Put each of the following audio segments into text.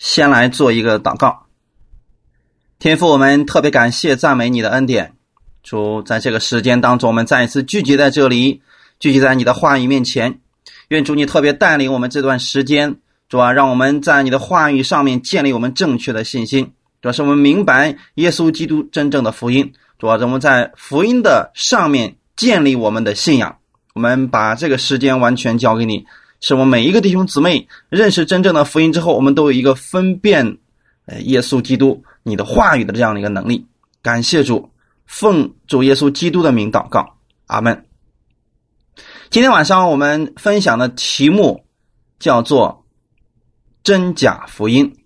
先来做一个祷告。天父，我们特别感谢赞美你的恩典。主，在这个时间当中，我们再一次聚集在这里，聚集在你的话语面前。愿主你特别带领我们这段时间，主啊，让我们在你的话语上面建立我们正确的信心。主要是我们明白耶稣基督真正的福音。主要我们在福音的上面建立我们的信仰。我们把这个时间完全交给你。是我们每一个弟兄姊妹认识真正的福音之后，我们都有一个分辨，呃，耶稣基督你的话语的这样的一个能力。感谢主，奉主耶稣基督的名祷告，阿门。今天晚上我们分享的题目叫做“真假福音”。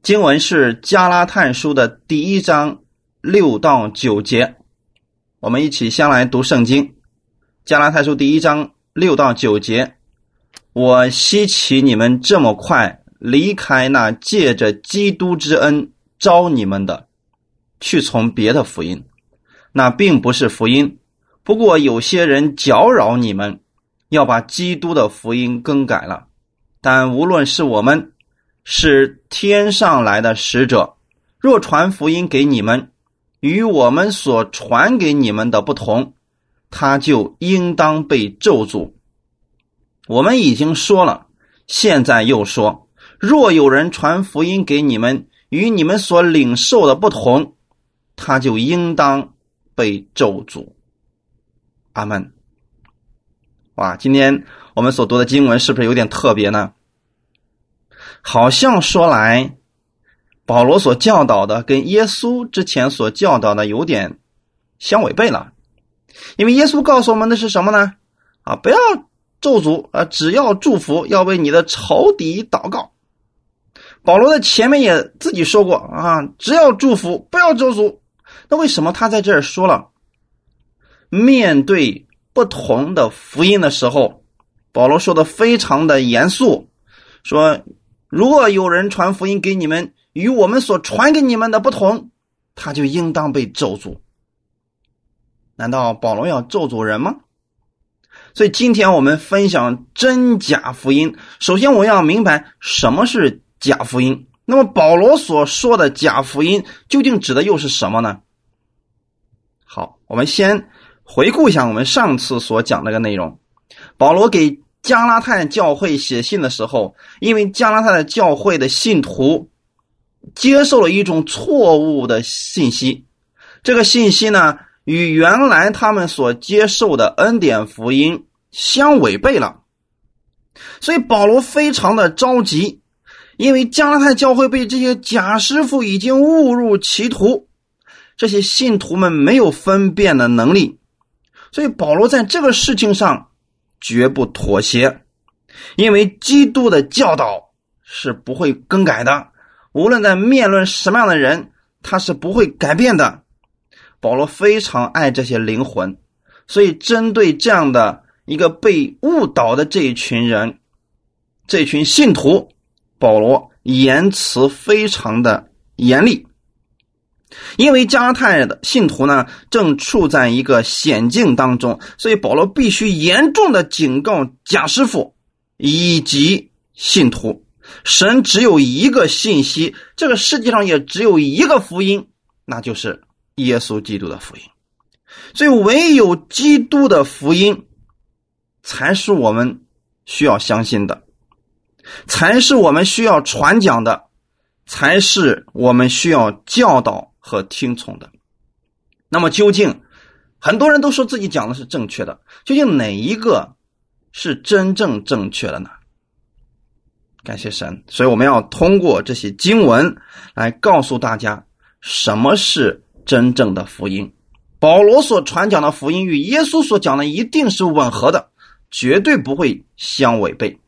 经文是加拉太书的第一章六到九节，我们一起先来读圣经。加拉太书第一章。六到九节，我希奇你们这么快离开那借着基督之恩招你们的，去从别的福音，那并不是福音。不过有些人搅扰你们，要把基督的福音更改了。但无论是我们，是天上来的使者，若传福音给你们，与我们所传给你们的不同。他就应当被咒诅。我们已经说了，现在又说：若有人传福音给你们，与你们所领受的不同，他就应当被咒诅。阿门。哇，今天我们所读的经文是不是有点特别呢？好像说来，保罗所教导的跟耶稣之前所教导的有点相违背了。因为耶稣告诉我们的是什么呢？啊，不要咒诅啊，只要祝福，要为你的仇敌祷告。保罗在前面也自己说过啊，只要祝福，不要咒诅。那为什么他在这儿说了？面对不同的福音的时候，保罗说的非常的严肃，说如果有人传福音给你们，与我们所传给你们的不同，他就应当被咒诅。难道保罗要咒诅人吗？所以今天我们分享真假福音。首先，我要明白什么是假福音。那么，保罗所说的假福音究竟指的又是什么呢？好，我们先回顾一下我们上次所讲那个内容。保罗给加拉太教会写信的时候，因为加拉太的教会的信徒接受了一种错误的信息，这个信息呢？与原来他们所接受的恩典福音相违背了，所以保罗非常的着急，因为加拉太教会被这些假师傅已经误入歧途，这些信徒们没有分辨的能力，所以保罗在这个事情上绝不妥协，因为基督的教导是不会更改的，无论在面论什么样的人，他是不会改变的。保罗非常爱这些灵魂，所以针对这样的一个被误导的这一群人，这群信徒，保罗言辞非常的严厉。因为加太的信徒呢正处在一个险境当中，所以保罗必须严重的警告贾师傅以及信徒：神只有一个信息，这个世界上也只有一个福音，那就是。耶稣基督的福音，所以唯有基督的福音才是我们需要相信的，才是我们需要传讲的，才是我们需要教导和听从的。那么，究竟很多人都说自己讲的是正确的，究竟哪一个是真正正确的呢？感谢神，所以我们要通过这些经文来告诉大家什么是。真正的福音，保罗所传讲的福音与耶稣所讲的一定是吻合的，绝对不会相违背。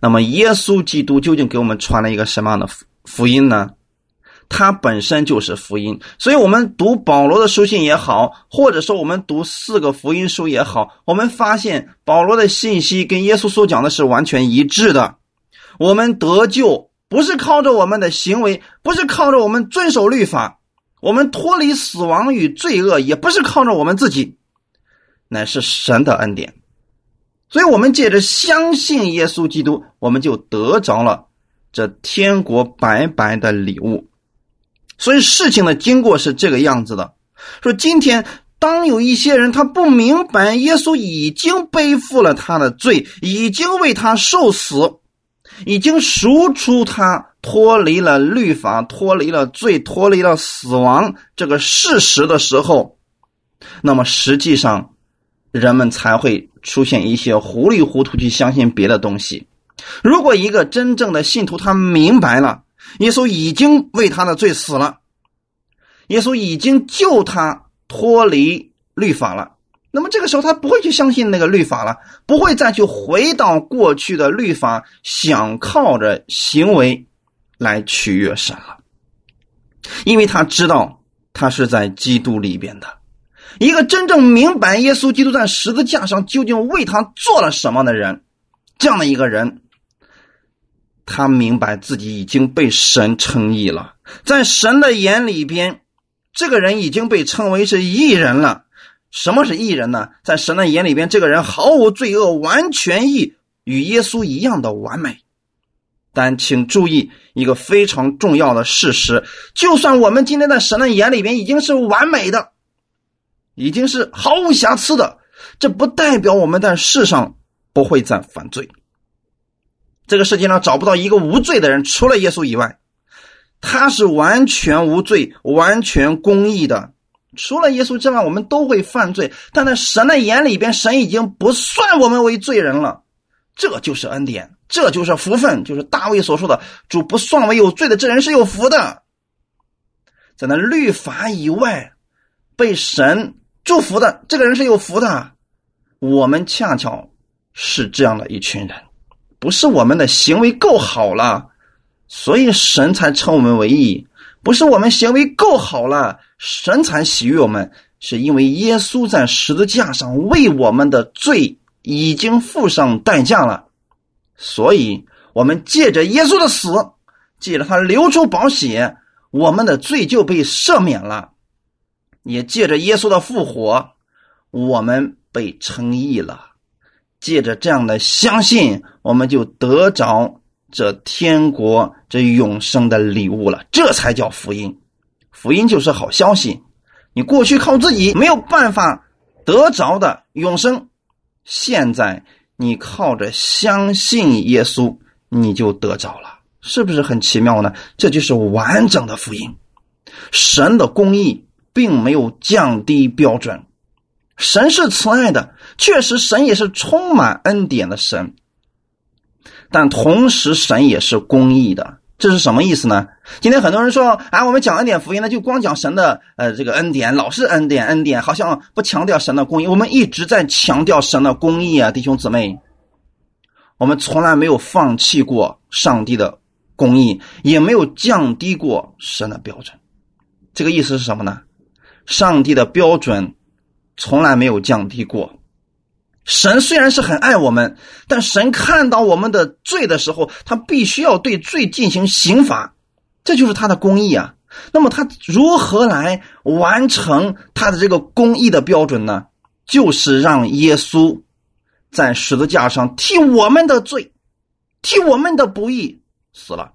那么，耶稣基督究竟给我们传了一个什么样的福福音呢？它本身就是福音，所以我们读保罗的书信也好，或者说我们读四个福音书也好，我们发现保罗的信息跟耶稣所讲的是完全一致的。我们得救不是靠着我们的行为，不是靠着我们遵守律法。我们脱离死亡与罪恶，也不是靠着我们自己，乃是神的恩典。所以，我们借着相信耶稣基督，我们就得着了这天国白白的礼物。所以事情的经过是这个样子的：说今天当有一些人他不明白耶稣已经背负了他的罪，已经为他受死，已经赎出他。脱离了律法，脱离了罪，脱离了死亡这个事实的时候，那么实际上，人们才会出现一些糊里糊涂去相信别的东西。如果一个真正的信徒他明白了，耶稣已经为他的罪死了，耶稣已经救他脱离律法了。那么这个时候，他不会去相信那个律法了，不会再去回到过去的律法，想靠着行为。来取悦神了，因为他知道他是在基督里边的一个真正明白耶稣基督在十字架上究竟为他做了什么的人，这样的一个人，他明白自己已经被神称义了，在神的眼里边，这个人已经被称为是义人了。什么是义人呢？在神的眼里边，这个人毫无罪恶，完全义，与耶稣一样的完美。但请注意一个非常重要的事实：就算我们今天在神的眼里边已经是完美的，已经是毫无瑕疵的，这不代表我们在世上不会再犯罪。这个世界上找不到一个无罪的人，除了耶稣以外，他是完全无罪、完全公义的。除了耶稣之外，我们都会犯罪，但在神的眼里边，神已经不算我们为罪人了。这就是恩典。这就是福分，就是大卫所说的“主不算为有罪的，这人是有福的”。在那律法以外，被神祝福的这个人是有福的。我们恰巧是这样的一群人，不是我们的行为够好了，所以神才称我们为义；不是我们行为够好了，神才喜悦我们，是因为耶稣在十字架上为我们的罪已经付上代价了。所以，我们借着耶稣的死，借着他流出宝血，我们的罪就被赦免了；也借着耶稣的复活，我们被称义了。借着这样的相信，我们就得着这天国这永生的礼物了。这才叫福音，福音就是好消息。你过去靠自己没有办法得着的永生，现在。你靠着相信耶稣，你就得着了，是不是很奇妙呢？这就是完整的福音。神的公义并没有降低标准，神是慈爱的，确实神也是充满恩典的神，但同时神也是公义的。这是什么意思呢？今天很多人说啊，我们讲恩典福音呢，就光讲神的呃这个恩典，老是恩典恩典，好像不强调神的公义。我们一直在强调神的公义啊，弟兄姊妹，我们从来没有放弃过上帝的公义，也没有降低过神的标准。这个意思是什么呢？上帝的标准从来没有降低过。神虽然是很爱我们，但神看到我们的罪的时候，他必须要对罪进行刑罚，这就是他的公义啊。那么他如何来完成他的这个公义的标准呢？就是让耶稣在十字架上替我们的罪、替我们的不义死了，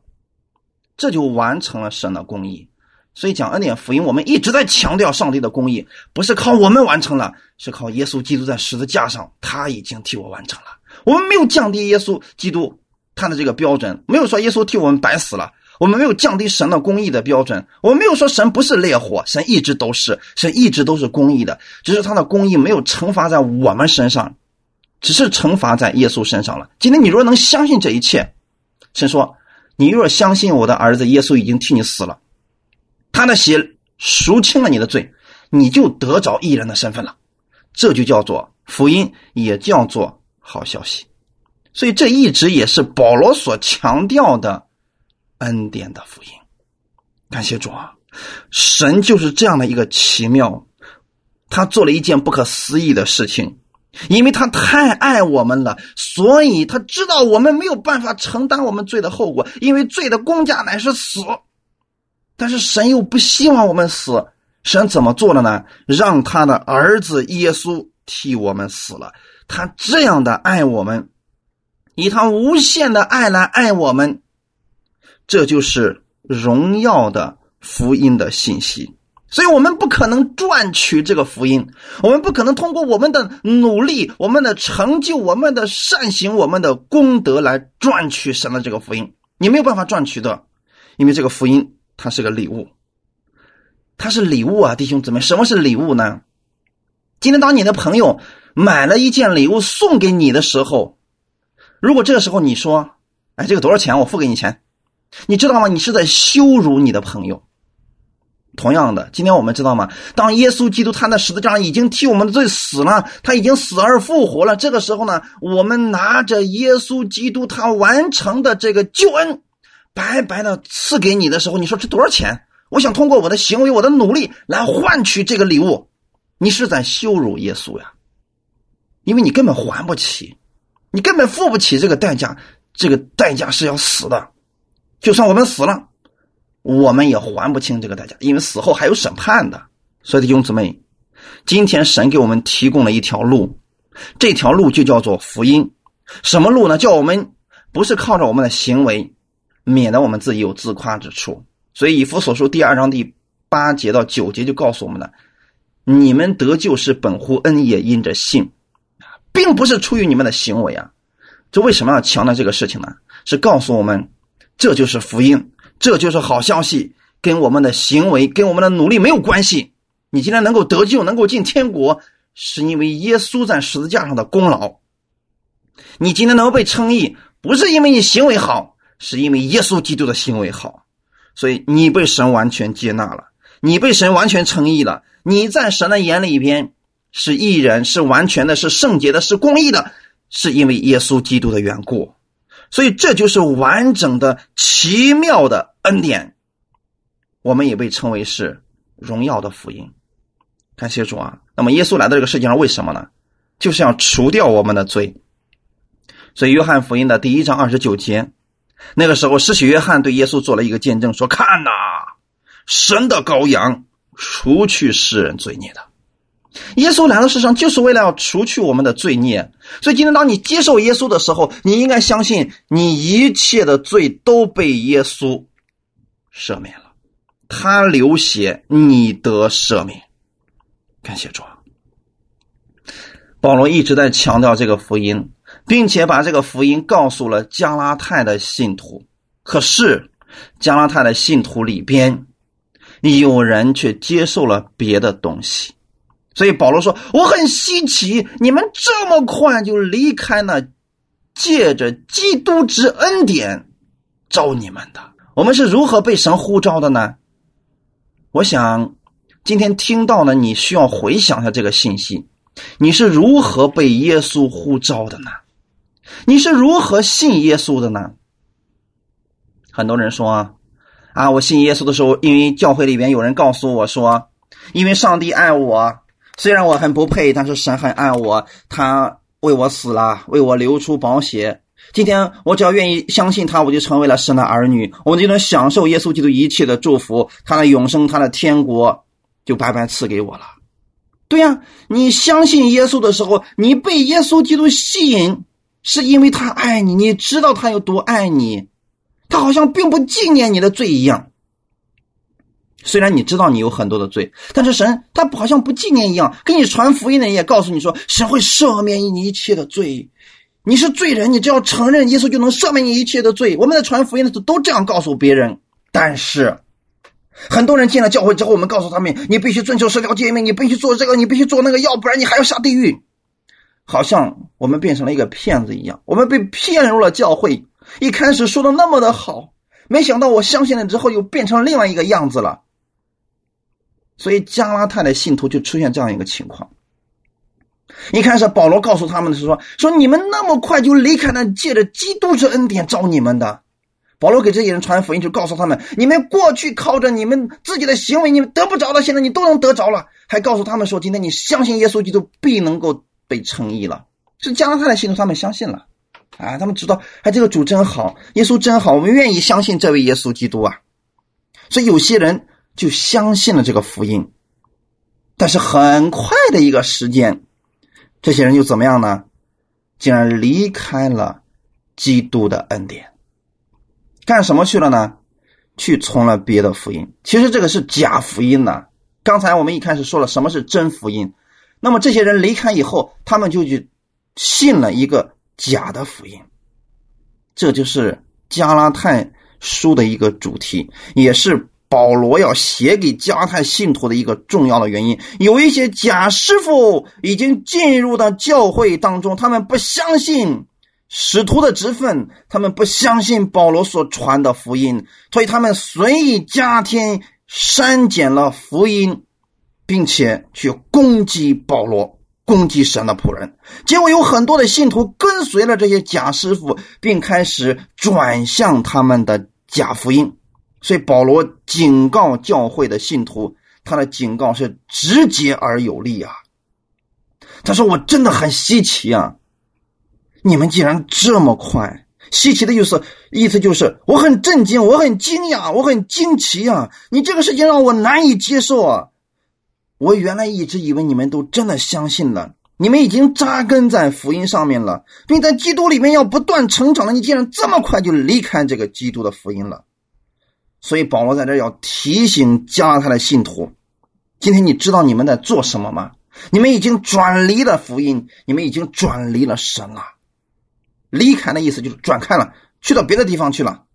这就完成了神的公义。所以讲恩典福音，我们一直在强调上帝的公义，不是靠我们完成了，是靠耶稣基督在十字架上，他已经替我完成了。我们没有降低耶稣基督他的这个标准，没有说耶稣替我们白死了，我们没有降低神的公义的标准，我们没有说神不是烈火，神一直都是，神一直都是公义的，只是他的公义没有惩罚在我们身上，只是惩罚在耶稣身上了。今天你若能相信这一切，神说，你若相信我的儿子耶稣已经替你死了。他的血赎清了你的罪，你就得着艺人的身份了，这就叫做福音，也叫做好消息。所以这一直也是保罗所强调的恩典的福音。感谢主啊，神就是这样的一个奇妙，他做了一件不可思议的事情，因为他太爱我们了，所以他知道我们没有办法承担我们罪的后果，因为罪的公价乃是死。但是神又不希望我们死，神怎么做的呢？让他的儿子耶稣替我们死了。他这样的爱我们，以他无限的爱来爱我们，这就是荣耀的福音的信息。所以我们不可能赚取这个福音，我们不可能通过我们的努力、我们的成就、我们的善行、我们的功德来赚取神的这个福音。你没有办法赚取的，因为这个福音它是个礼物，它是礼物啊，弟兄姊妹，什么是礼物呢？今天当你的朋友买了一件礼物送给你的时候，如果这个时候你说：“哎，这个多少钱？我付给你钱。”你知道吗？你是在羞辱你的朋友。同样的，今天我们知道吗？当耶稣基督他那十字架已经替我们的罪死了，他已经死而复活了。这个时候呢，我们拿着耶稣基督他完成的这个救恩，白白的赐给你的时候，你说这多少钱？我想通过我的行为、我的努力来换取这个礼物，你是在羞辱耶稣呀，因为你根本还不起，你根本付不起这个代价，这个代价是要死的，就算我们死了。我们也还不清这个代价，因为死后还有审判的。所以弟兄姊妹，今天神给我们提供了一条路，这条路就叫做福音。什么路呢？叫我们不是靠着我们的行为，免得我们自己有自夸之处。所以以弗所书第二章第八节到九节就告诉我们了：你们得救是本乎恩，也因着信，并不是出于你们的行为啊。这为什么要强调这个事情呢？是告诉我们，这就是福音。这就是好消息，跟我们的行为、跟我们的努力没有关系。你今天能够得救、能够进天国，是因为耶稣在十字架上的功劳。你今天能够被称义，不是因为你行为好，是因为耶稣基督的行为好。所以你被神完全接纳了，你被神完全称义了。你在神的眼里边是义人，是完全的，是圣洁的，是公义的，是因为耶稣基督的缘故。所以这就是完整的、奇妙的恩典，我们也被称为是荣耀的福音。感谢主啊！那么耶稣来到这个世界上为什么呢？就是要除掉我们的罪。所以约翰福音的第一章二十九节，那个时候，施洗约翰对耶稣做了一个见证，说：“看呐，神的羔羊，除去世人罪孽的。”耶稣来到世上就是为了要除去我们的罪孽，所以今天当你接受耶稣的时候，你应该相信你一切的罪都被耶稣赦免了，他流血，你得赦免。感谢主。保罗一直在强调这个福音，并且把这个福音告诉了加拉太的信徒。可是加拉太的信徒里边，有人却接受了别的东西。所以保罗说：“我很稀奇，你们这么快就离开了借着基督之恩典招你们的。我们是如何被神呼召的呢？我想今天听到了，你需要回想一下这个信息：你是如何被耶稣呼召的呢？你是如何信耶稣的呢？很多人说啊，我信耶稣的时候，因为教会里边有人告诉我说，因为上帝爱我。”虽然我很不配，但是神很爱我，他为我死了，为我流出宝血。今天我只要愿意相信他，我就成为了神的儿女，我们就能享受耶稣基督一切的祝福，他的永生，他的天国就白白赐给我了。对呀，你相信耶稣的时候，你被耶稣基督吸引，是因为他爱你，你知道他有多爱你，他好像并不纪念你的罪一样。虽然你知道你有很多的罪，但是神他好像不纪念一样，给你传福音的人也告诉你说，神会赦免你一切的罪。你是罪人，你只要承认耶稣就能赦免你一切的罪。我们在传福音的时候都这样告诉别人，但是很多人进了教会之后，我们告诉他们，你必须遵守社交诫命，你必须做这个，你必须做那个，要不然你还要下地狱。好像我们变成了一个骗子一样，我们被骗入了教会。一开始说的那么的好，没想到我相信了之后，又变成另外一个样子了。所以加拉太的信徒就出现这样一个情况。一开始保罗告诉他们的是说：“说你们那么快就离开了借着基督之恩典招你们的。”保罗给这些人传福音，就告诉他们：“你们过去靠着你们自己的行为，你们得不着的，现在你都能得着了。”还告诉他们说：“今天你相信耶稣基督，必能够被称义了。”是加拉太的信徒，他们相信了。啊，他们知道，哎，这个主真好，耶稣真好，我们愿意相信这位耶稣基督啊。所以有些人。就相信了这个福音，但是很快的一个时间，这些人又怎么样呢？竟然离开了基督的恩典。干什么去了呢？去从了别的福音。其实这个是假福音呢。刚才我们一开始说了什么是真福音，那么这些人离开以后，他们就去信了一个假的福音。这就是加拉太书的一个主题，也是保罗要写给加泰信徒的一个重要的原因。有一些假师傅已经进入到教会当中，他们不相信。使徒的职分，他们不相信保罗所传的福音，所以他们随意加添、删减了福音，并且去攻击保罗、攻击神的仆人。结果有很多的信徒跟随了这些假师傅，并开始转向他们的假福音。所以保罗警告教会的信徒，他的警告是直接而有力啊！他说：“我真的很稀奇啊！”你们竟然这么快！稀奇的意思，意思就是我很震惊，我很惊讶，我很惊奇啊！你这个事情让我难以接受啊！我原来一直以为你们都真的相信了，你们已经扎根在福音上面了，并在基督里面要不断成长了。你竟然这么快就离开这个基督的福音了！所以保罗在这要提醒加拉太的信徒：今天你知道你们在做什么吗？你们已经转离了福音，你们已经转离了神了。离开的意思就是转开了，去到别的地方去了，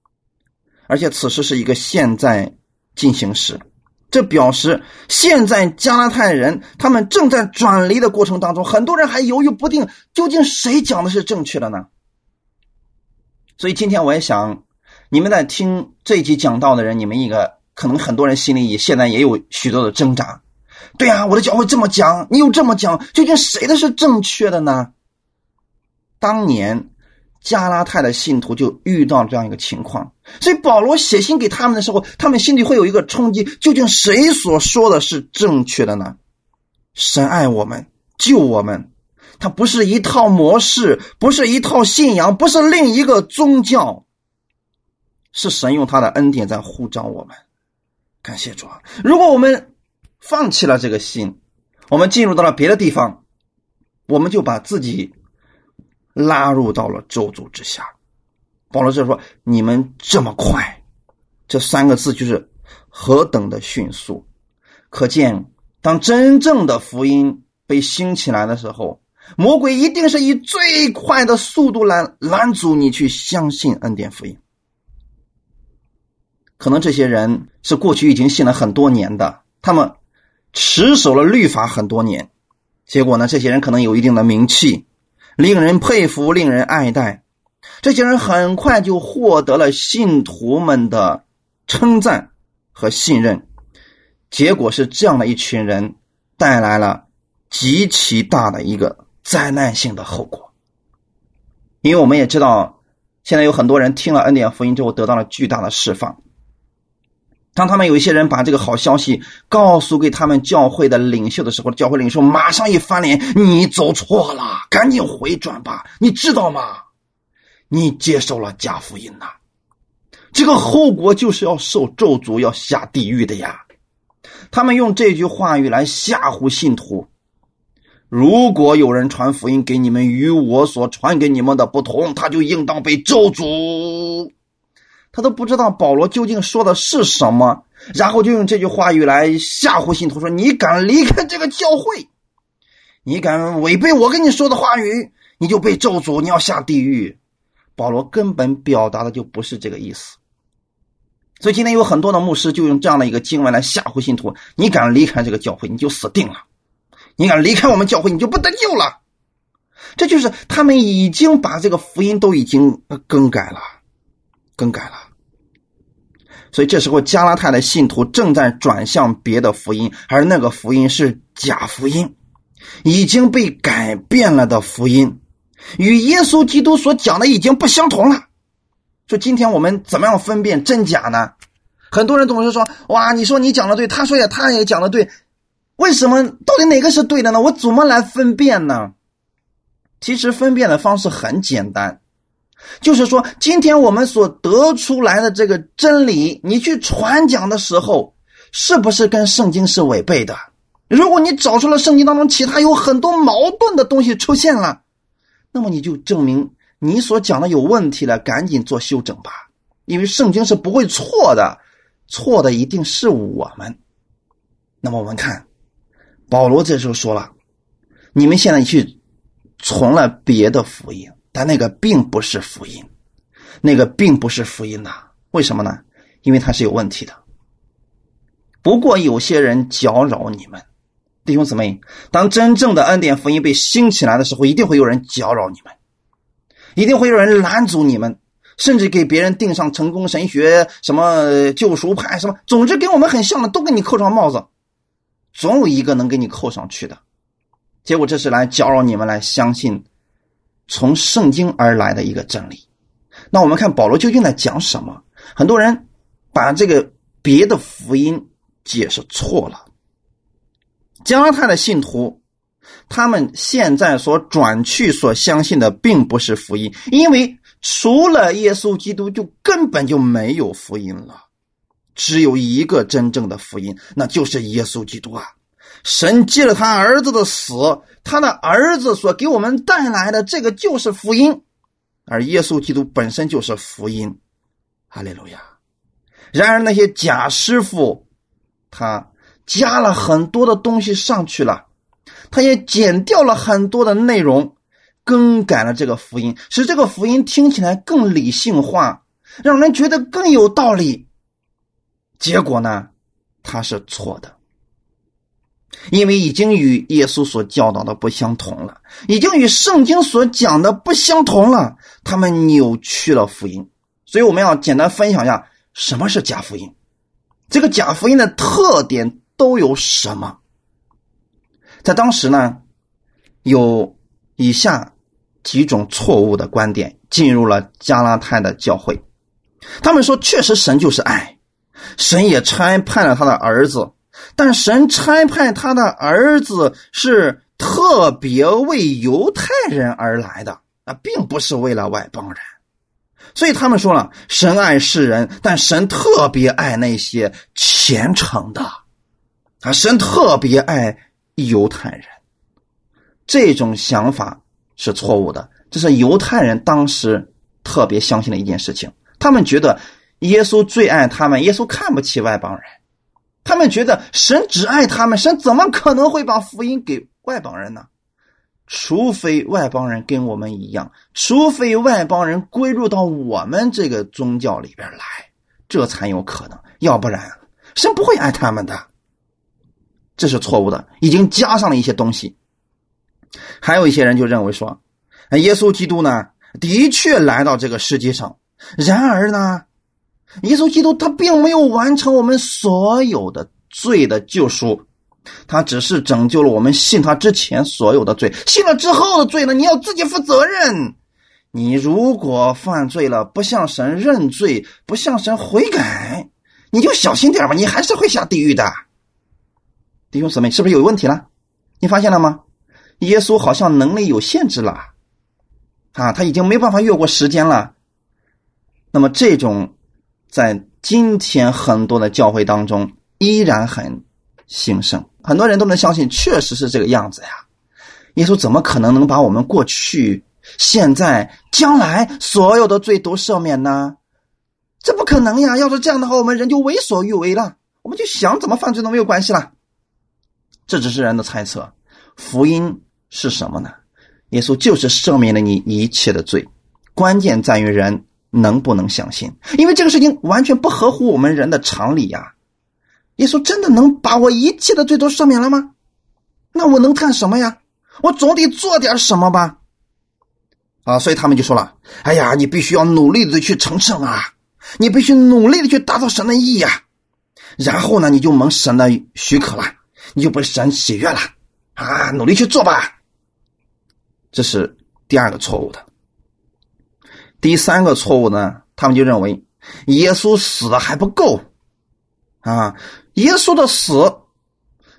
而且此时是一个现在进行时，这表示现在加拉太人他们正在转离的过程当中，很多人还犹豫不定，究竟谁讲的是正确的呢？所以今天我也想，你们在听这一集讲道的人，你们一个可能很多人心里也现在也有许多的挣扎，对啊，我的教会这么讲，你又这么讲，究竟谁的是正确的呢？当年。加拉太的信徒就遇到这样一个情况，所以保罗写信给他们的时候，他们心里会有一个冲击：究竟谁所说的是正确的呢？神爱我们，救我们，它不是一套模式，不是一套信仰，不是另一个宗教，是神用他的恩典在呼召我们。感谢主啊！如果我们放弃了这个信，我们进入到了别的地方，我们就把自己。拉入到了咒诅之下，保罗就说：“你们这么快，这三个字就是何等的迅速！可见，当真正的福音被兴起来的时候，魔鬼一定是以最快的速度来拦阻你去相信恩典福音。可能这些人是过去已经信了很多年的，他们持守了律法很多年，结果呢，这些人可能有一定的名气。”令人佩服，令人爱戴，这些人很快就获得了信徒们的称赞和信任。结果是这样的一群人带来了极其大的一个灾难性的后果。因为我们也知道，现在有很多人听了恩典福音之后得到了巨大的释放。当他们有一些人把这个好消息告诉给他们教会的领袖的时候，教会领袖马上一翻脸：“你走错了，赶紧回转吧！你知道吗？你接受了假福音呐，这个后果就是要受咒诅，要下地狱的呀！”他们用这句话语来吓唬信徒：“如果有人传福音给你们，与我所传给你们的不同，他就应当被咒诅。”他都不知道保罗究竟说的是什么，然后就用这句话语来吓唬信徒说：“你敢离开这个教会，你敢违背我跟你说的话语，你就被咒诅，你要下地狱。”保罗根本表达的就不是这个意思。所以今天有很多的牧师就用这样的一个经文来吓唬信徒：“你敢离开这个教会，你就死定了；你敢离开我们教会，你就不得救了。”这就是他们已经把这个福音都已经更改了。更改了，所以这时候加拉太的信徒正在转向别的福音，而那个福音是假福音，已经被改变了的福音，与耶稣基督所讲的已经不相同了。说今天我们怎么样分辨真假呢？很多人总是说：“哇，你说你讲的对，他说也他也讲的对，为什么到底哪个是对的呢？我怎么来分辨呢？”其实分辨的方式很简单。就是说，今天我们所得出来的这个真理，你去传讲的时候，是不是跟圣经是违背的？如果你找出了圣经当中其他有很多矛盾的东西出现了，那么你就证明你所讲的有问题了，赶紧做修整吧。因为圣经是不会错的，错的一定是我们。那么我们看，保罗这时候说了：“你们现在去从了别的福音，但那个并不是福音，那个并不是福音呐。为什么呢？因为它是有问题的。不过有些人搅扰你们，弟兄姊妹，当真正的恩典福音被兴起来的时候，一定会有人搅扰你们，一定会有人拦阻你们。”甚至给别人定上成功神学、什么救赎派、什么，总之跟我们很像的，都给你扣上帽子，总有一个能给你扣上去的。结果这是来搅扰你们来相信从圣经而来的一个真理。那我们看保罗究竟在讲什么？很多人把这个别的福音解释错了。加拉太的信徒，他们现在所转去所相信的并不是福音，因为。除了耶稣基督，就根本就没有福音了。只有一个真正的福音，那就是耶稣基督啊！神借了他儿子的死，他的儿子所给我们带来的这个就是福音，而耶稣基督本身就是福音。哈利路亚！然而那些假师傅，他加了很多的东西上去了，他也减掉了很多的内容。更改了这个福音，使这个福音听起来更理性化，让人觉得更有道理。结果呢，他是错的，因为已经与耶稣所教导的不相同了，已经与圣经所讲的不相同了。他们扭曲了福音，所以我们要简单分享一下什么是假福音，这个假福音的特点都有什么。在当时呢，有以下。几种错误的观点进入了加拉太的教会，他们说：“确实，神就是爱，神也差派了他的儿子，但神差派他的儿子是特别为犹太人而来的啊，并不是为了外邦人。所以他们说了，神爱世人，但神特别爱那些虔诚的啊，神特别爱犹太人。这种想法。”是错误的，这是犹太人当时特别相信的一件事情。他们觉得耶稣最爱他们，耶稣看不起外邦人。他们觉得神只爱他们，神怎么可能会把福音给外邦人呢？除非外邦人跟我们一样，除非外邦人归入到我们这个宗教里边来，这才有可能。要不然，神不会爱他们的。这是错误的，已经加上了一些东西。还有一些人就认为说，耶稣基督呢，的确来到这个世界上，然而呢，耶稣基督他并没有完成我们所有的罪的救赎，他只是拯救了我们信他之前所有的罪，信了之后的罪呢，你要自己负责任。你如果犯罪了，不向神认罪，不向神悔改，你就小心点吧，你还是会下地狱的。弟兄姊妹，是不是有问题了？你发现了吗？耶稣好像能力有限制了，啊，他已经没办法越过时间了。那么这种在今天很多的教会当中依然很兴盛，很多人都能相信，确实是这个样子呀。耶稣怎么可能能把我们过去、现在、将来所有的罪都赦免呢？这不可能呀！要是这样的话，我们人就为所欲为了，我们就想怎么犯罪都没有关系了。这只是人的猜测，福音。是什么呢？耶稣就是赦免了你一切的罪，关键在于人能不能相信，因为这个事情完全不合乎我们人的常理呀。耶稣真的能把我一切的罪都赦免了吗？那我能干什么呀？我总得做点什么吧。啊，所以他们就说了：“哎呀，你必须要努力的去成圣啊，你必须努力的去达到神的意呀，然后呢，你就蒙神的许可了，你就被神喜悦了啊，努力去做吧。”这是第二个错误的。第三个错误呢？他们就认为耶稣死的还不够啊！耶稣的死，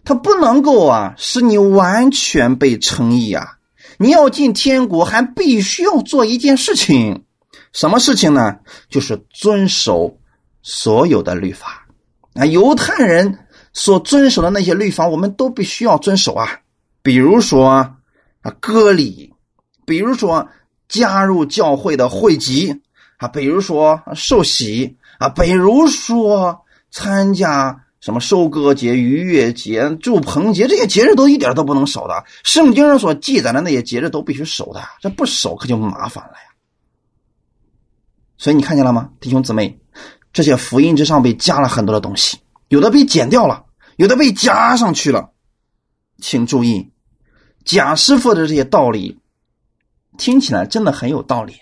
他不能够啊，使你完全被称义啊！你要进天国，还必须要做一件事情，什么事情呢？就是遵守所有的律法啊！犹太人所遵守的那些律法，我们都必须要遵守啊！比如说。啊，割礼，比如说加入教会的会籍，啊，比如说受洗啊，比如说参加什么收割节、逾越节、祝棚节这些节日都一点都不能少的。圣经上所记载的那些节日都必须守的，这不守可就麻烦了呀。所以你看见了吗，弟兄姊妹？这些福音之上被加了很多的东西，有的被剪掉了，有的被加上去了。请注意，贾师傅的这些道理听起来真的很有道理。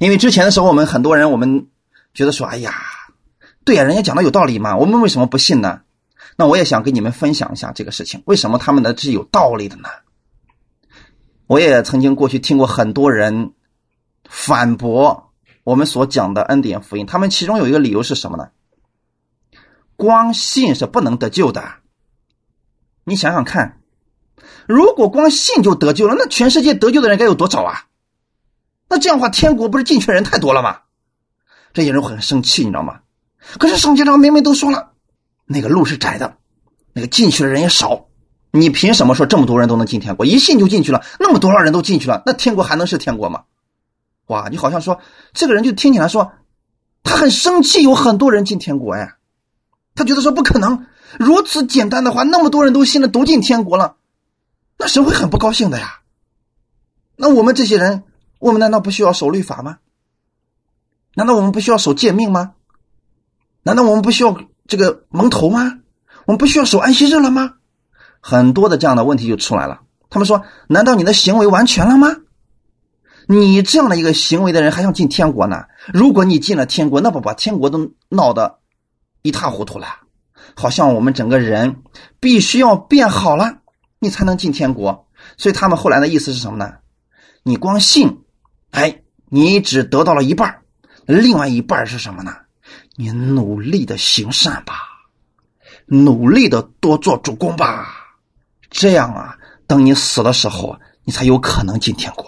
因为之前的时候，我们很多人我们觉得说：“哎呀，对呀，人家讲的有道理嘛，我们为什么不信呢？”那我也想跟你们分享一下这个事情，为什么他们的是有道理的呢？我也曾经过去听过很多人反驳我们所讲的恩典福音，他们其中有一个理由是什么呢？光信是不能得救的。你想想看，如果光信就得救了，那全世界得救的人该有多少啊？那这样的话，天国不是进去的人太多了吗？这些人很生气，你知道吗？可是圣经上明明都说了，那个路是窄的，那个进去的人也少。你凭什么说这么多人都能进天国？一信就进去了，那么多少人都进去了，那天国还能是天国吗？哇，你好像说这个人就听起来说，他很生气，有很多人进天国哎，他觉得说不可能，如此简单的话，那么多人都信了，都进天国了，那神会很不高兴的呀。那我们这些人。我们难道不需要守律法吗？难道我们不需要守诫命吗？难道我们不需要这个蒙头吗？我们不需要守安息日了吗？很多的这样的问题就出来了。他们说：“难道你的行为完全了吗？你这样的一个行为的人还想进天国呢？如果你进了天国，那不把天国都闹得一塌糊涂了？好像我们整个人必须要变好了，你才能进天国。所以他们后来的意思是什么呢？你光信。”哎，你只得到了一半，另外一半是什么呢？你努力的行善吧，努力的多做主公吧，这样啊，等你死的时候，你才有可能进天国。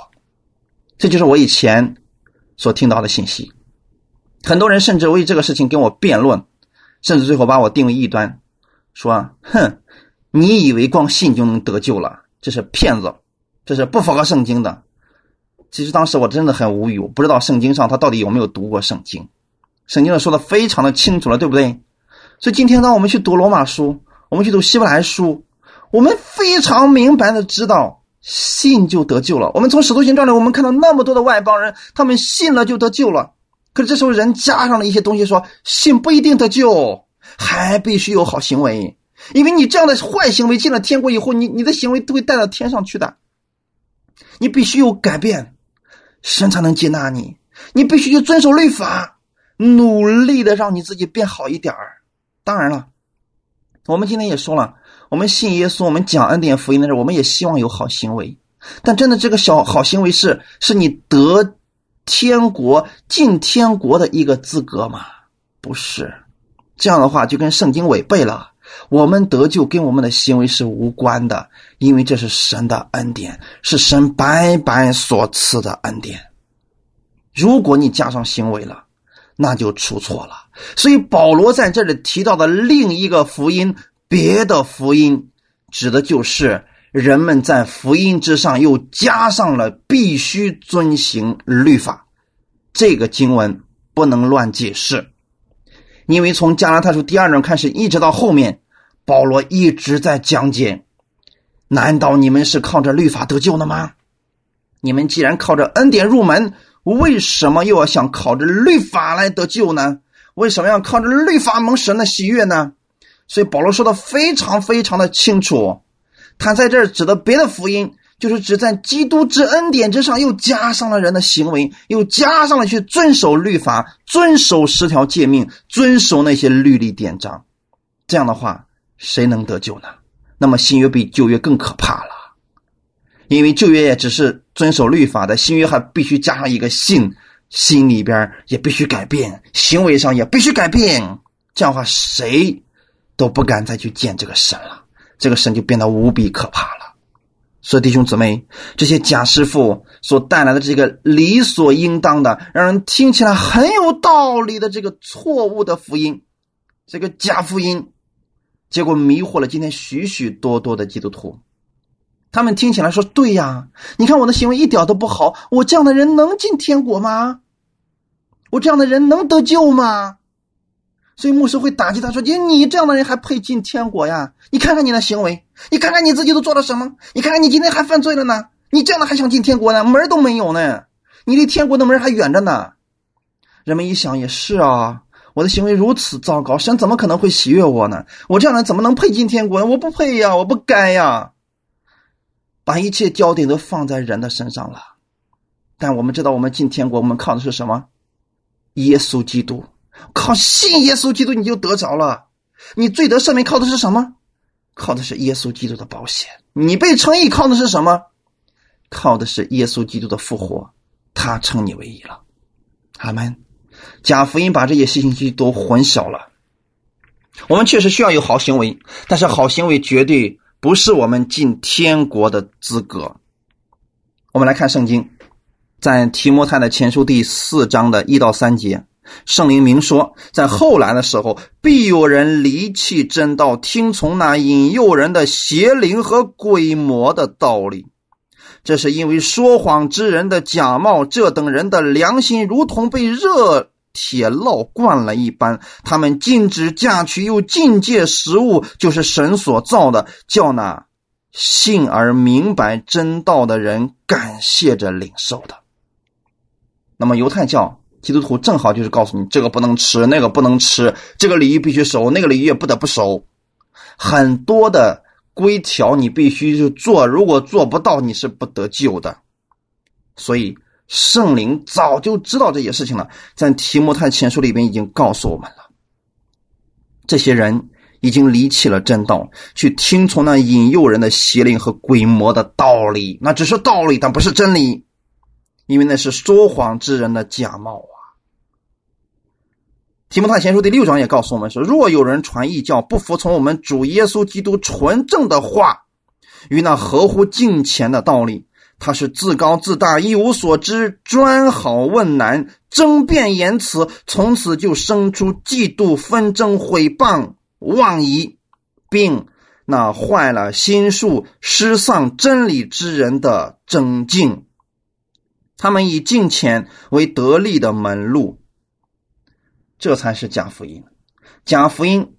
这就是我以前所听到的信息。很多人甚至为这个事情跟我辩论，甚至最后把我定为异端，说：“哼，你以为光信就能得救了？这是骗子，这是不符合圣经的。”其实当时我真的很无语，我不知道圣经上他到底有没有读过圣经。圣经上说的非常的清楚了，对不对？所以今天当我们去读罗马书，我们去读希伯来书，我们非常明白的知道，信就得救了。我们从使徒行传里，我们看到那么多的外邦人，他们信了就得救了。可是这时候人加上了一些东西，说信不一定得救，还必须有好行为，因为你这样的坏行为进了天国以后，你你的行为都会带到天上去的。你必须有改变。神才能接纳你，你必须去遵守律法，努力的让你自己变好一点儿。当然了，我们今天也说了，我们信耶稣，我们讲恩典福音的时候，我们也希望有好行为。但真的，这个小好行为是是你得天国、进天国的一个资格吗？不是，这样的话就跟圣经违背了。我们得救跟我们的行为是无关的，因为这是神的恩典，是神白白所赐的恩典。如果你加上行为了，那就出错了。所以保罗在这里提到的另一个福音，别的福音，指的就是人们在福音之上又加上了必须遵行律法。这个经文不能乱解释。因为从加拉太书第二章开始，一直到后面，保罗一直在讲解：难道你们是靠着律法得救的吗？你们既然靠着恩典入门，为什么又要想靠着律法来得救呢？为什么要靠着律法蒙神的喜悦呢？所以保罗说的非常非常的清楚，他在这儿指的别的福音。就是指在基督之恩典之上，又加上了人的行为，又加上了去遵守律法、遵守十条诫命、遵守那些律例典章。这样的话，谁能得救呢？那么新约比旧约更可怕了，因为旧约也只是遵守律法的，新约还必须加上一个信，心里边也必须改变，行为上也必须改变。这样的话，谁都不敢再去见这个神了，这个神就变得无比可怕了。所以，弟兄姊妹，这些假师傅所带来的这个理所应当的、让人听起来很有道理的这个错误的福音，这个假福音，结果迷惑了今天许许多多的基督徒。他们听起来说：“对呀，你看我的行为一点都不好，我这样的人能进天国吗？”我这样的人能得救吗？所以牧师会打击他说：“你你这样的人还配进天国呀？你看看你的行为，你看看你自己都做了什么？你看看你今天还犯罪了呢？你这样的还想进天国呢？门都没有呢！你离天国的门还远着呢。”人们一想也是啊，我的行为如此糟糕，神怎么可能会喜悦我呢？我这样人怎么能配进天国？我不配呀，我不该呀！把一切焦点都放在人的身上了。但我们知道，我们进天国，我们靠的是什么？耶稣基督，靠信耶稣基督你就得着了。你罪得赦免靠的是什么？靠的是耶稣基督的保险。你被称义靠的是什么？靠的是耶稣基督的复活，他称你为义了。阿门。假福音把这些信息都混淆了。我们确实需要有好行为，但是好行为绝对不是我们进天国的资格。我们来看圣经。在提摩太的前书第四章的一到三节，圣灵明说，在后来的时候，必有人离弃真道，听从那引诱人的邪灵和鬼魔的道理。这是因为说谎之人的假冒，这等人的良心如同被热铁烙惯了一般。他们禁止嫁娶，又禁戒食物，就是神所造的，叫那信而明白真道的人感谢着领受的。那么犹太教基督徒正好就是告诉你，这个不能吃，那个不能吃，这个礼仪必须守，那个礼仪也不得不守。很多的规条你必须就做，如果做不到，你是不得救的。所以圣灵早就知道这些事情了，在提摩太前书里边已经告诉我们了。这些人已经离弃了真道，去听从那引诱人的邪灵和鬼魔的道理，那只是道理，但不是真理。因为那是说谎之人的假冒啊！提摩太前书第六章也告诉我们说：若有人传异教，不服从我们主耶稣基督纯正的话，与那合乎敬虔的道理，他是自高自大，一无所知，专好问难，争辩言辞，从此就生出嫉妒、纷争、毁谤、妄疑，并那坏了心术、失丧真理之人的真境。他们以敬虔为得利的门路，这才是假福音。假福音，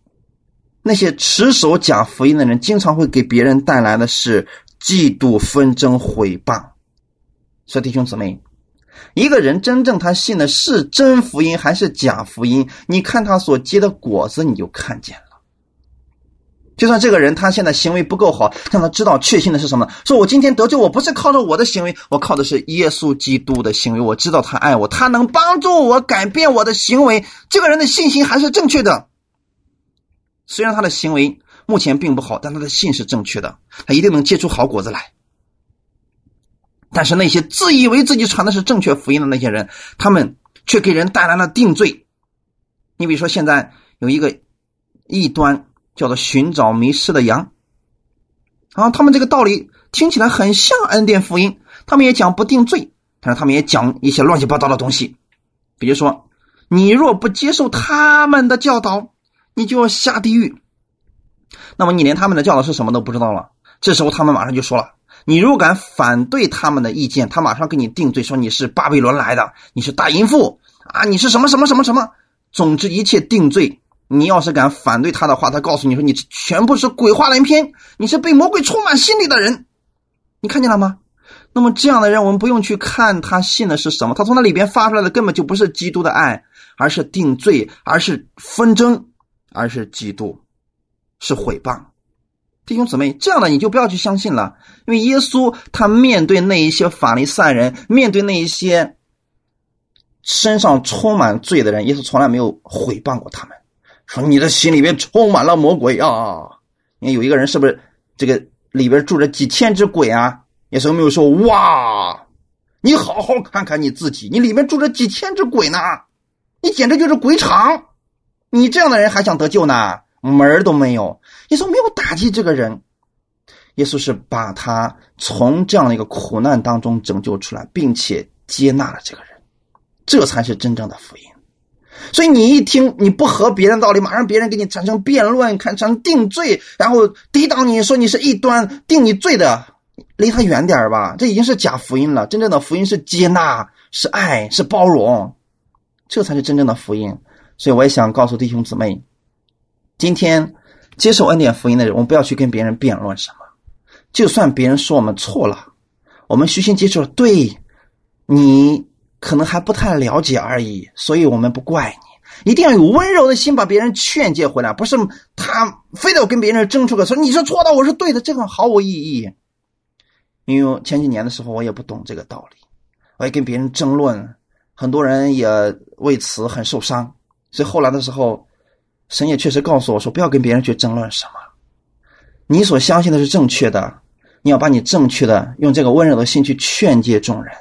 那些持守假福音的人，经常会给别人带来的是嫉妒、纷争、毁谤。所以弟兄姊妹，一个人真正他信的是真福音还是假福音，你看他所结的果子，你就看见了。就算这个人他现在行为不够好，让他知道确信的是什么？说我今天得救，我不是靠着我的行为，我靠的是耶稣基督的行为。我知道他爱我，他能帮助我改变我的行为。这个人的信心还是正确的。虽然他的行为目前并不好，但他的信是正确的，他一定能结出好果子来。但是那些自以为自己传的是正确福音的那些人，他们却给人带来了定罪。你比如说，现在有一个异端。叫做寻找迷失的羊，啊，他们这个道理听起来很像恩典福音，他们也讲不定罪，但是他们也讲一些乱七八糟的东西，比如说，你若不接受他们的教导，你就要下地狱。那么你连他们的教导是什么都不知道了，这时候他们马上就说了，你如果敢反对他们的意见，他马上给你定罪，说你是巴比伦来的，你是大淫妇啊，你是什么什么什么什么，总之一切定罪。你要是敢反对他的话，他告诉你说你全部是鬼话连篇，你是被魔鬼充满心里的人，你看见了吗？那么这样的人，我们不用去看他信的是什么，他从那里边发出来的根本就不是基督的爱，而是定罪，而是纷争，而是嫉妒，是毁谤。弟兄姊妹，这样的你就不要去相信了，因为耶稣他面对那一些法利赛人，面对那一些身上充满罪的人，耶稣从来没有毁谤过他们。说你的心里面充满了魔鬼啊！你看有一个人是不是这个里边住着几千只鬼啊？耶稣没有说哇，你好好看看你自己，你里面住着几千只鬼呢？你简直就是鬼场！你这样的人还想得救呢？门儿都没有！耶稣没有打击这个人，耶稣是把他从这样的一个苦难当中拯救出来，并且接纳了这个人，这才是真正的福音。所以你一听你不合别人道理，马上别人给你产生辩论，产生定罪，然后抵挡你说你是异端，定你罪的，离他远点吧。这已经是假福音了。真正的福音是接纳，是爱，是包容。这才是真正的福音。所以我也想告诉弟兄姊妹，今天接受恩典福音的人，我们不要去跟别人辩论什么。就算别人说我们错了，我们虚心接受，对你可能还不太了解而已，所以我们不怪你。一定要有温柔的心，把别人劝诫回来，不是他非得要跟别人争出个说你是错的，我是对的，这个毫无意义。因为前几年的时候，我也不懂这个道理，我也跟别人争论，很多人也为此很受伤。所以后来的时候，神也确实告诉我说，不要跟别人去争论什么，你所相信的是正确的，你要把你正确的用这个温柔的心去劝诫众人，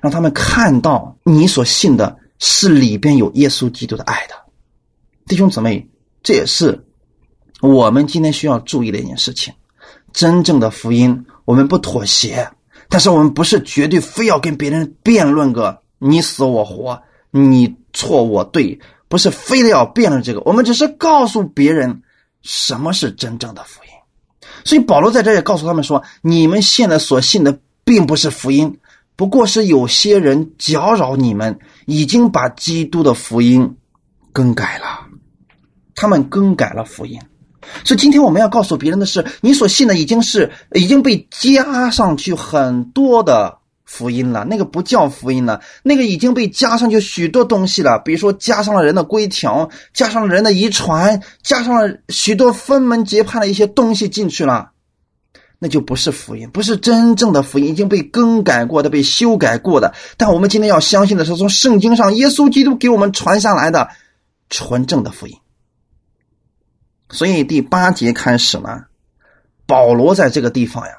让他们看到你所信的。是里边有耶稣基督的爱的，弟兄姊妹，这也是我们今天需要注意的一件事情。真正的福音，我们不妥协，但是我们不是绝对非要跟别人辩论个你死我活，你错我对，不是非得要辩论这个。我们只是告诉别人什么是真正的福音。所以保罗在这也告诉他们说：你们现在所信的并不是福音。不过是有些人搅扰你们，已经把基督的福音更改了，他们更改了福音。所以今天我们要告诉别人的是，你所信的已经是已经被加上去很多的福音了，那个不叫福音了，那个已经被加上去许多东西了，比如说加上了人的规条，加上了人的遗传，加上了许多分门结派的一些东西进去了。那就不是福音，不是真正的福音，已经被更改过的、被修改过的。但我们今天要相信的是，从圣经上耶稣基督给我们传下来的纯正的福音。所以第八节开始呢，保罗在这个地方呀，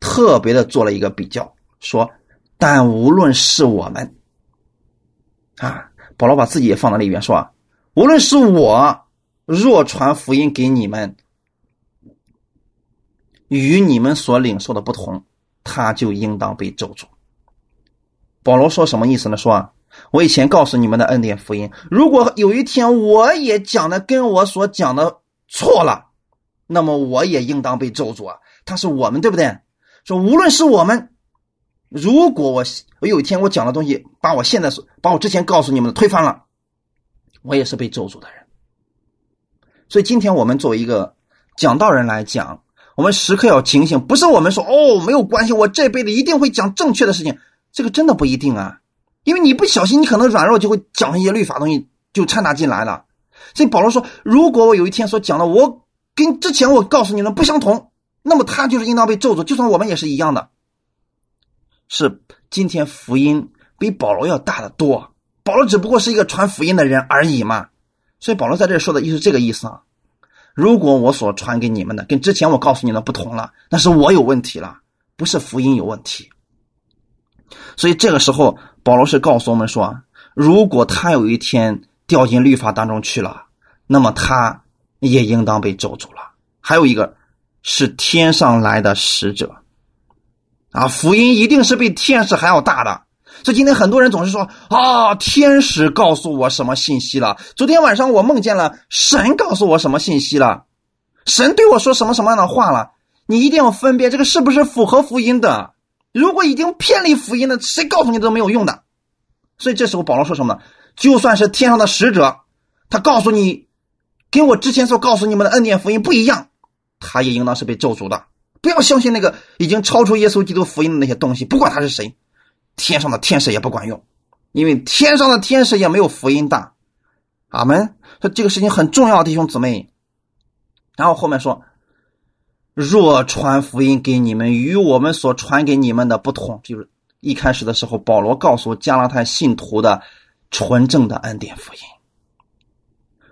特别的做了一个比较，说：“但无论是我们，啊，保罗把自己也放在里边，说：无论是我若传福音给你们。”与你们所领受的不同，他就应当被咒诅。保罗说什么意思呢？说啊我以前告诉你们的恩典福音，如果有一天我也讲的跟我所讲的错了，那么我也应当被咒诅啊。他是我们，对不对？说无论是我们，如果我我有一天我讲的东西把我现在所把我之前告诉你们的推翻了，我也是被咒诅的人。所以今天我们作为一个讲道人来讲。我们时刻要警醒，不是我们说哦没有关系，我这辈子一定会讲正确的事情，这个真的不一定啊，因为你不小心，你可能软弱就会讲一些律法东西就掺杂进来了。所以保罗说，如果我有一天所讲的，我跟之前我告诉你的不相同，那么他就是应当被咒诅，就算我们也是一样的。是今天福音比保罗要大得多，保罗只不过是一个传福音的人而已嘛。所以保罗在这说的意思这个意思啊。如果我所传给你们的跟之前我告诉你的不同了，那是我有问题了，不是福音有问题。所以这个时候，保罗是告诉我们说，如果他有一天掉进律法当中去了，那么他也应当被咒诅了。还有一个是天上来的使者，啊，福音一定是比天使还要大的。所以今天很多人总是说啊，天使告诉我什么信息了？昨天晚上我梦见了神告诉我什么信息了？神对我说什么什么样的话了？你一定要分辨这个是不是符合福音的。如果已经偏离福音了，谁告诉你都没有用的。所以这时候保罗说什么呢？就算是天上的使者，他告诉你跟我之前所告诉你们的恩典福音不一样，他也应当是被咒诅的。不要相信那个已经超出耶稣基督福音的那些东西，不管他是谁。天上的天使也不管用，因为天上的天使也没有福音大。阿门。说这个事情很重要，弟兄姊妹。然后后面说：“若传福音给你们，与我们所传给你们的不同。”就是一开始的时候，保罗告诉加拉太信徒的纯正的恩典福音。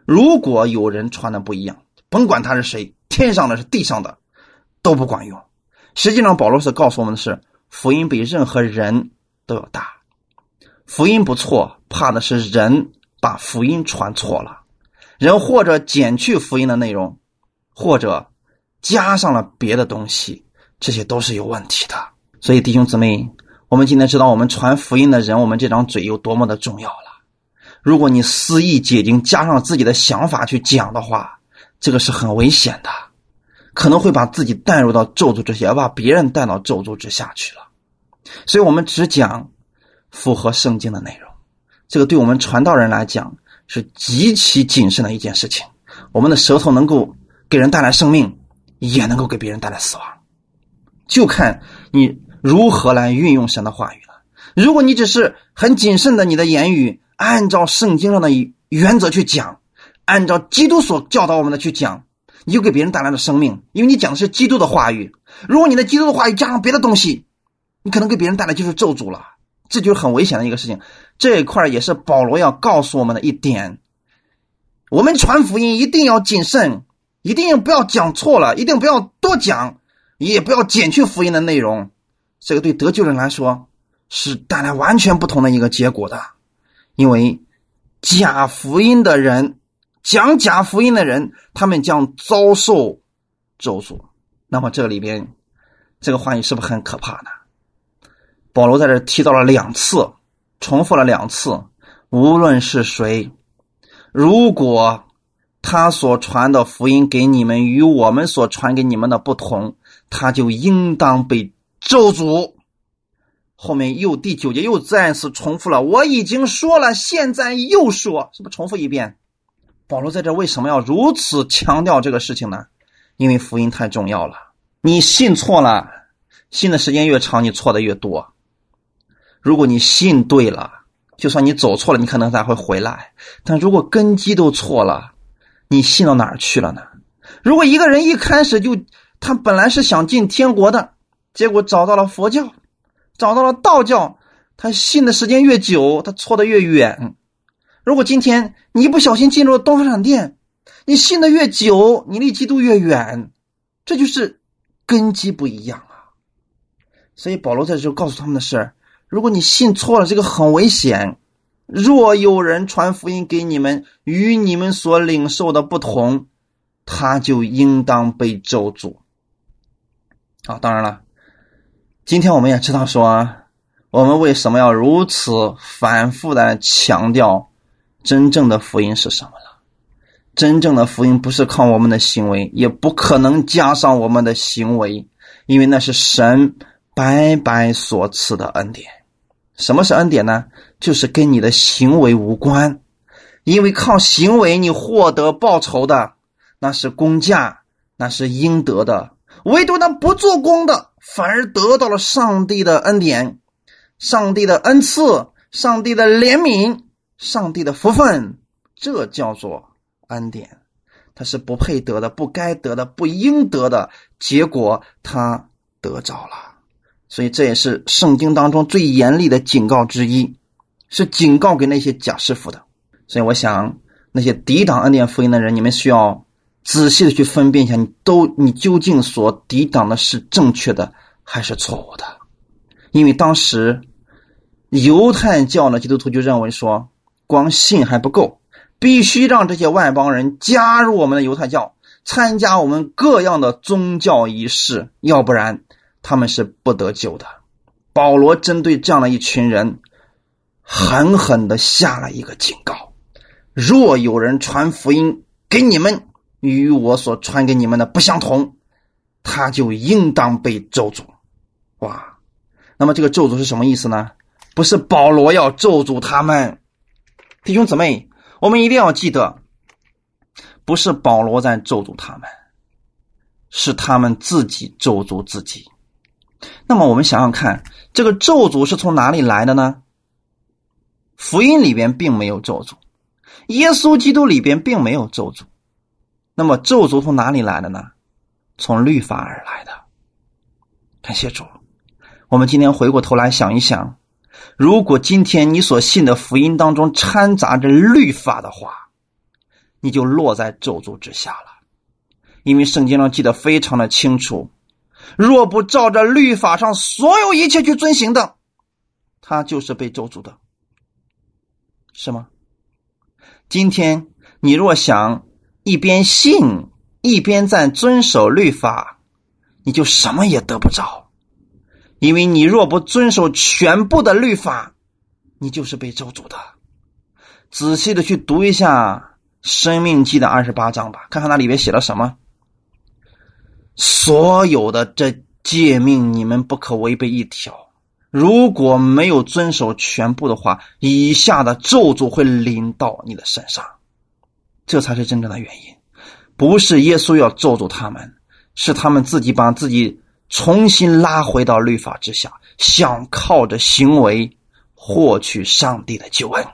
如果有人传的不一样，甭管他是谁，天上的是地上的，都不管用。实际上，保罗是告诉我们的是，福音比任何人。都要大，福音不错，怕的是人把福音传错了，人或者减去福音的内容，或者加上了别的东西，这些都是有问题的。所以弟兄姊妹，我们今天知道我们传福音的人，我们这张嘴有多么的重要了。如果你肆意解经，加上自己的想法去讲的话，这个是很危险的，可能会把自己带入到咒诅之下，把别人带到咒诅之下去了。所以我们只讲符合圣经的内容，这个对我们传道人来讲是极其谨慎的一件事情。我们的舌头能够给人带来生命，也能够给别人带来死亡，就看你如何来运用神的话语了。如果你只是很谨慎的，你的言语按照圣经上的原则去讲，按照基督所教导我们的去讲，你就给别人带来了生命，因为你讲的是基督的话语。如果你的基督的话语加上别的东西，你可能给别人带来就是咒诅了，这就是很危险的一个事情。这一块也是保罗要告诉我们的一点。我们传福音一定要谨慎，一定不要讲错了，一定不要多讲，也不要减去福音的内容。这个对得救人来说是带来完全不同的一个结果的，因为假福音的人讲假福音的人，他们将遭受咒诅。那么这里边这个话语是不是很可怕呢？保罗在这提到了两次，重复了两次，无论是谁。如果他所传的福音给你们与我们所传给你们的不同，他就应当被咒诅。后面又第九节又再次重复了，我已经说了，现在又说，是不是重复一遍？保罗在这为什么要如此强调这个事情呢？因为福音太重要了。你信错了，信的时间越长，你错的越多。如果你信对了。就算你走错了，你可能才会回来。但如果根基都错了，你信到哪儿去了呢？如果一个人一开始就他本来是想进天国的，结果找到了佛教，找到了道教，他信的时间越久，他错的越远。如果今天你一不小心进入了东方闪电，你信的越久，你离基督越远。这就是根基不一样啊。所以保罗在这就告诉他们的是。如果你信错了，这个很危险。若有人传福音给你们，与你们所领受的不同，他就应当被咒诅。啊，当然了，今天我们也知道说，我们为什么要如此反复的强调真正的福音是什么了？真正的福音不是靠我们的行为，也不可能加上我们的行为，因为那是神白白所赐的恩典。什么是恩典呢？就是跟你的行为无关，因为靠行为你获得报酬的那是公价，那是应得的。唯独那不做工的，反而得到了上帝的恩典、上帝的恩赐、上帝的怜悯、上帝的福分，这叫做恩典。他是不配得的、不该得的、不应得的，结果他得着了。所以这也是圣经当中最严厉的警告之一，是警告给那些假师傅的。所以我想，那些抵挡恩典福音的人，你们需要仔细的去分辨一下，你都你究竟所抵挡的是正确的还是错误的？因为当时犹太教的基督徒就认为说，光信还不够，必须让这些外邦人加入我们的犹太教，参加我们各样的宗教仪式，要不然。他们是不得救的。保罗针对这样的一群人，狠狠的下了一个警告：若有人传福音给你们，与我所传给你们的不相同，他就应当被咒诅。哇！那么这个咒诅是什么意思呢？不是保罗要咒诅他们，弟兄姊妹，我们一定要记得，不是保罗在咒诅他们，是他们自己咒诅自己。那么我们想想看，这个咒诅是从哪里来的呢？福音里边并没有咒诅，耶稣基督里边并没有咒诅。那么咒诅从哪里来的呢？从律法而来的。感谢主。我们今天回过头来想一想，如果今天你所信的福音当中掺杂着律法的话，你就落在咒诅之下了。因为圣经上记得非常的清楚。若不照着律法上所有一切去遵行的，他就是被咒诅的，是吗？今天你若想一边信一边在遵守律法，你就什么也得不着，因为你若不遵守全部的律法，你就是被咒诅的。仔细的去读一下《生命记》的二十八章吧，看看那里面写了什么。所有的这诫命，你们不可违背一条。如果没有遵守全部的话，以下的咒诅会临到你的身上，这才是真正的原因。不是耶稣要咒诅他们，是他们自己把自己重新拉回到律法之下，想靠着行为获取上帝的救恩。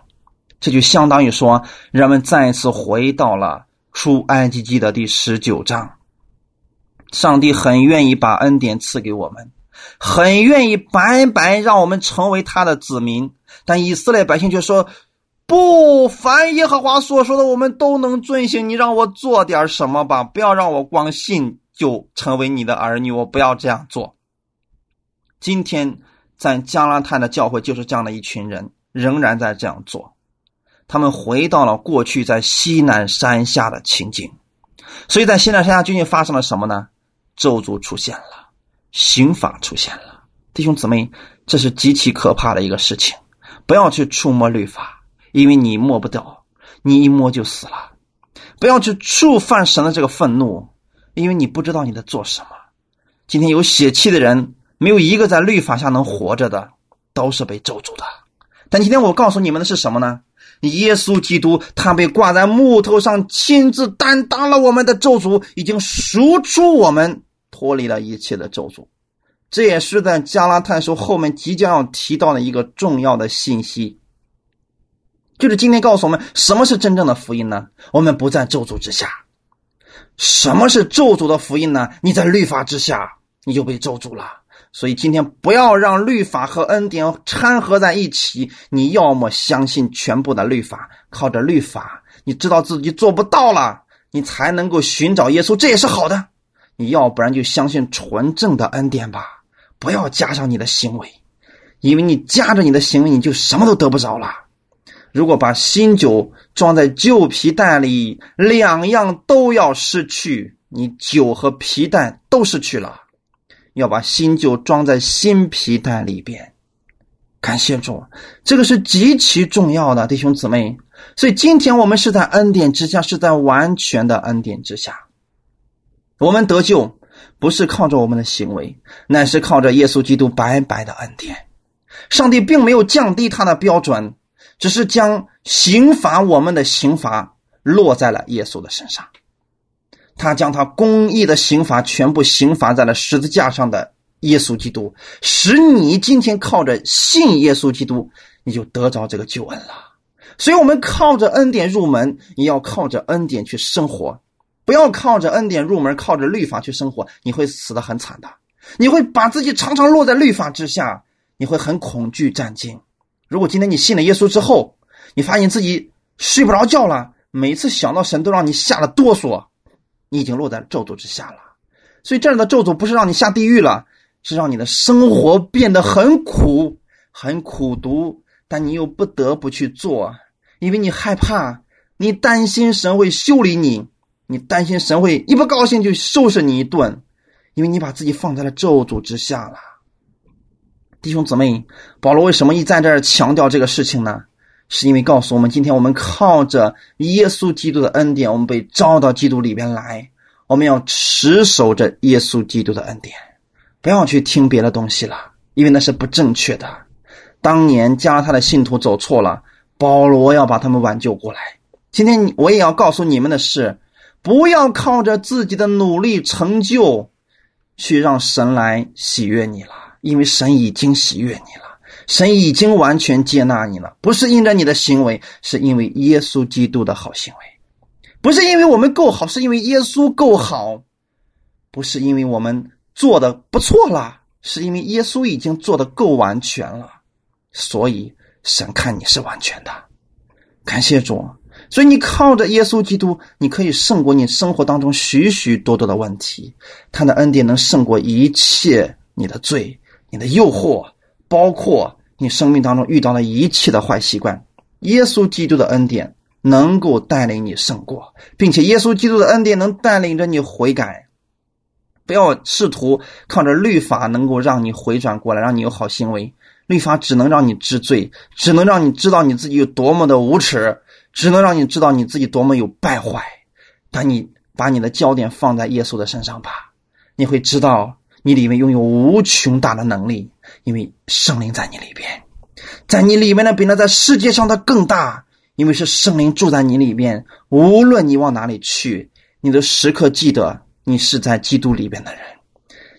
这就相当于说，人们再一次回到了出埃及记的第十九章。上帝很愿意把恩典赐给我们，很愿意白白让我们成为他的子民，但以色列百姓却说：“不，凡耶和华所说的，我们都能遵行。你让我做点什么吧，不要让我光信就成为你的儿女，我不要这样做。”今天在加拉太的教会就是这样的一群人，仍然在这样做。他们回到了过去在西南山下的情景，所以在西南山下究竟发生了什么呢？咒诅出现了，刑法出现了。弟兄姊妹，这是极其可怕的一个事情，不要去触摸律法，因为你摸不到，你一摸就死了。不要去触犯神的这个愤怒，因为你不知道你在做什么。今天有血气的人，没有一个在律法下能活着的，都是被咒诅的。但今天我告诉你们的是什么呢？耶稣基督，他被挂在木头上，亲自担当了我们的咒诅，已经赎出我们，脱离了一切的咒诅。这也是在加拉太书后面即将要提到的一个重要的信息，就是今天告诉我们什么是真正的福音呢？我们不在咒诅之下。什么是咒诅的福音呢？你在律法之下，你就被咒诅了。所以今天不要让律法和恩典掺合在一起。你要么相信全部的律法，靠着律法，你知道自己做不到了，你才能够寻找耶稣，这也是好的。你要不然就相信纯正的恩典吧，不要加上你的行为，因为你加着你的行为，你就什么都得不着了。如果把新酒装在旧皮袋里，两样都要失去，你酒和皮袋都失去了。要把新酒装在新皮袋里边，感谢主，这个是极其重要的，弟兄姊妹。所以今天我们是在恩典之下，是在完全的恩典之下。我们得救不是靠着我们的行为，乃是靠着耶稣基督白白的恩典。上帝并没有降低他的标准，只是将刑罚我们的刑罚落在了耶稣的身上。他将他公义的刑罚全部刑罚在了十字架上的耶稣基督，使你今天靠着信耶稣基督，你就得着这个救恩了。所以，我们靠着恩典入门，也要靠着恩典去生活，不要靠着恩典入门，靠着律法去生活，你会死得很惨的。你会把自己常常落在律法之下，你会很恐惧战惊。如果今天你信了耶稣之后，你发现自己睡不着觉了，每次想到神都让你吓得哆嗦。你已经落在咒诅之下了，所以这样的咒诅不是让你下地狱了，是让你的生活变得很苦、很苦毒，但你又不得不去做，因为你害怕，你担心神会修理你，你担心神会一不高兴就收拾你一顿，因为你把自己放在了咒诅之下了。弟兄姊妹，保罗为什么一在这儿强调这个事情呢？是因为告诉我们，今天我们靠着耶稣基督的恩典，我们被招到基督里边来。我们要持守着耶稣基督的恩典，不要去听别的东西了，因为那是不正确的。当年加他的信徒走错了，保罗要把他们挽救过来。今天我也要告诉你们的是，不要靠着自己的努力成就，去让神来喜悦你了，因为神已经喜悦你了。神已经完全接纳你了，不是因着你的行为，是因为耶稣基督的好行为；不是因为我们够好，是因为耶稣够好；不是因为我们做的不错了，是因为耶稣已经做的够完全了。所以神看你是完全的，感谢主。所以你靠着耶稣基督，你可以胜过你生活当中许许多多的问题。他的恩典能胜过一切你的罪、你的诱惑，包括。你生命当中遇到了一切的坏习惯，耶稣基督的恩典能够带领你胜过，并且耶稣基督的恩典能带领着你悔改。不要试图靠着律法能够让你回转过来，让你有好行为。律法只能让你知罪，只能让你知道你自己有多么的无耻，只能让你知道你自己多么有败坏。但你把你的焦点放在耶稣的身上吧，你会知道你里面拥有无穷大的能力。因为圣灵在你里边，在你里面的比那在世界上的更大，因为是圣灵住在你里边。无论你往哪里去，你都时刻记得你是在基督里边的人。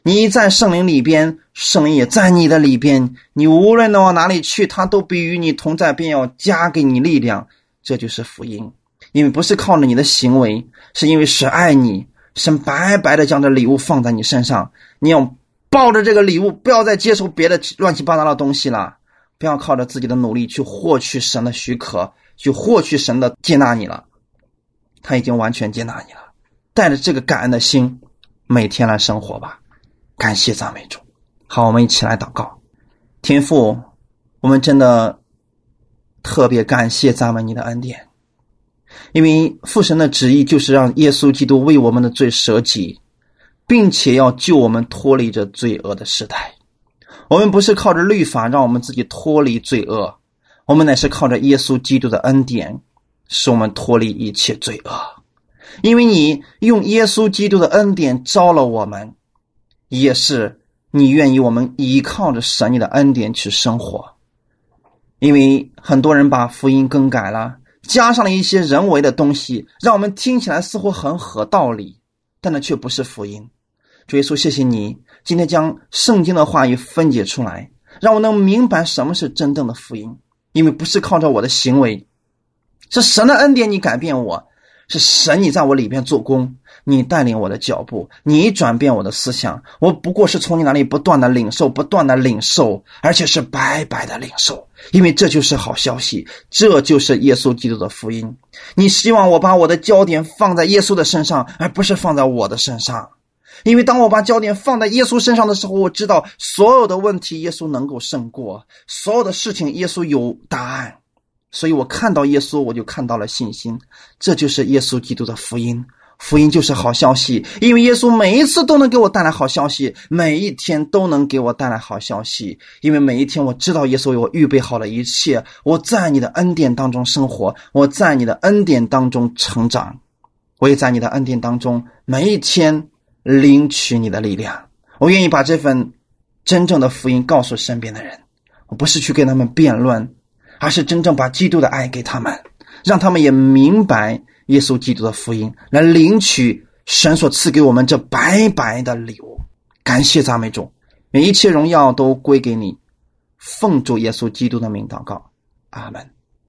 你在圣灵里边，圣灵也在你的里边。你无论的往哪里去，他都必与你同在，便要加给你力量。这就是福音，因为不是靠着你的行为，是因为神爱你。神白白的将这礼物放在你身上，你要抱着这个礼物，不要再接受别的乱七八糟的东西了，不要靠着自己的努力去获取神的许可，去获取神的接纳你了。他已经完全接纳你了，带着这个感恩的心，每天来生活吧。感谢赞美主。好，我们一起来祷告。天父，我们真的特别感谢赞美你的恩典。因为父神的旨意就是让耶稣基督为我们的罪舍己，并且要救我们脱离这罪恶的时代。我们不是靠着律法让我们自己脱离罪恶，我们乃是靠着耶稣基督的恩典，使我们脱离一切罪恶。因为你用耶稣基督的恩典招了我们，也是你愿意我们依靠着神你的恩典去生活。因为很多人把福音更改了。加上了一些人为的东西，让我们听起来似乎很合道理，但那却不是福音。主耶稣，谢谢你今天将圣经的话语分解出来，让我能明白什么是真正的福音。因为不是靠着我的行为，是神的恩典，你改变我，是神你在我里边做工。你带领我的脚步，你转变我的思想，我不过是从你那里不断的领受，不断的领受，而且是白白的领受，因为这就是好消息，这就是耶稣基督的福音。你希望我把我的焦点放在耶稣的身上，而不是放在我的身上，因为当我把焦点放在耶稣身上的时候，我知道所有的问题耶稣能够胜过，所有的事情耶稣有答案，所以我看到耶稣，我就看到了信心，这就是耶稣基督的福音。福音就是好消息，因为耶稣每一次都能给我带来好消息，每一天都能给我带来好消息。因为每一天我知道耶稣为我预备好了一切，我在你的恩典当中生活，我在你的恩典当中成长，我也在你的恩典当中每一天领取你的力量。我愿意把这份真正的福音告诉身边的人，我不是去跟他们辩论，而是真正把基督的爱给他们，让他们也明白。耶稣基督的福音，来领取神所赐给我们这白白的礼物。感谢赞美主，每一切荣耀都归给你。奉主耶稣基督的名祷告，阿门。